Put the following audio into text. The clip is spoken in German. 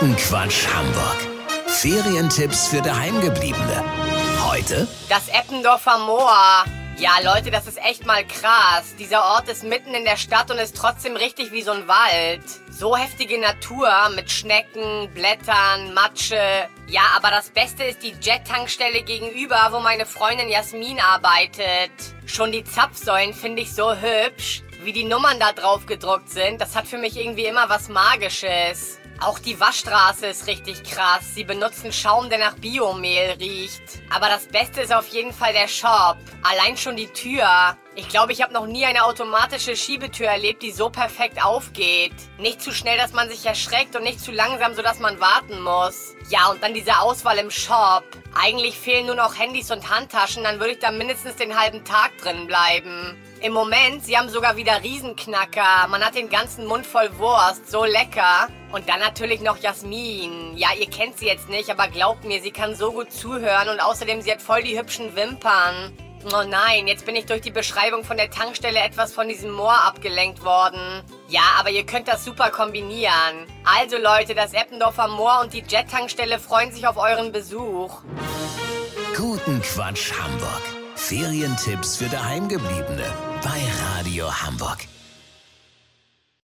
Guten Quatsch Hamburg. Ferientipps für Daheimgebliebene. Heute Das Eppendorfer Moor. Ja, Leute, das ist echt mal krass. Dieser Ort ist mitten in der Stadt und ist trotzdem richtig wie so ein Wald. So heftige Natur mit Schnecken, Blättern, Matsche. Ja, aber das Beste ist die Jet-Tankstelle gegenüber, wo meine Freundin Jasmin arbeitet. Schon die Zapfsäulen finde ich so hübsch. Wie die Nummern da drauf gedruckt sind, das hat für mich irgendwie immer was Magisches. Auch die Waschstraße ist richtig krass. Sie benutzen Schaum, der nach Biomehl riecht. Aber das Beste ist auf jeden Fall der Shop. Allein schon die Tür. Ich glaube, ich habe noch nie eine automatische Schiebetür erlebt, die so perfekt aufgeht. Nicht zu schnell, dass man sich erschreckt und nicht zu langsam, sodass man warten muss. Ja, und dann diese Auswahl im Shop. Eigentlich fehlen nur noch Handys und Handtaschen, dann würde ich da mindestens den halben Tag drin bleiben. Im Moment, sie haben sogar wieder Riesenknacker. Man hat den ganzen Mund voll Wurst, so lecker. Und dann natürlich noch Jasmin. Ja, ihr kennt sie jetzt nicht, aber glaubt mir, sie kann so gut zuhören und außerdem sie hat voll die hübschen Wimpern. Oh nein, jetzt bin ich durch die Beschreibung von der Tankstelle etwas von diesem Moor abgelenkt worden. Ja, aber ihr könnt das super kombinieren. Also Leute, das Eppendorfer Moor und die Jet-Tankstelle freuen sich auf euren Besuch. Guten Quatsch Hamburg. Ferientipps für Daheimgebliebene bei Radio Hamburg.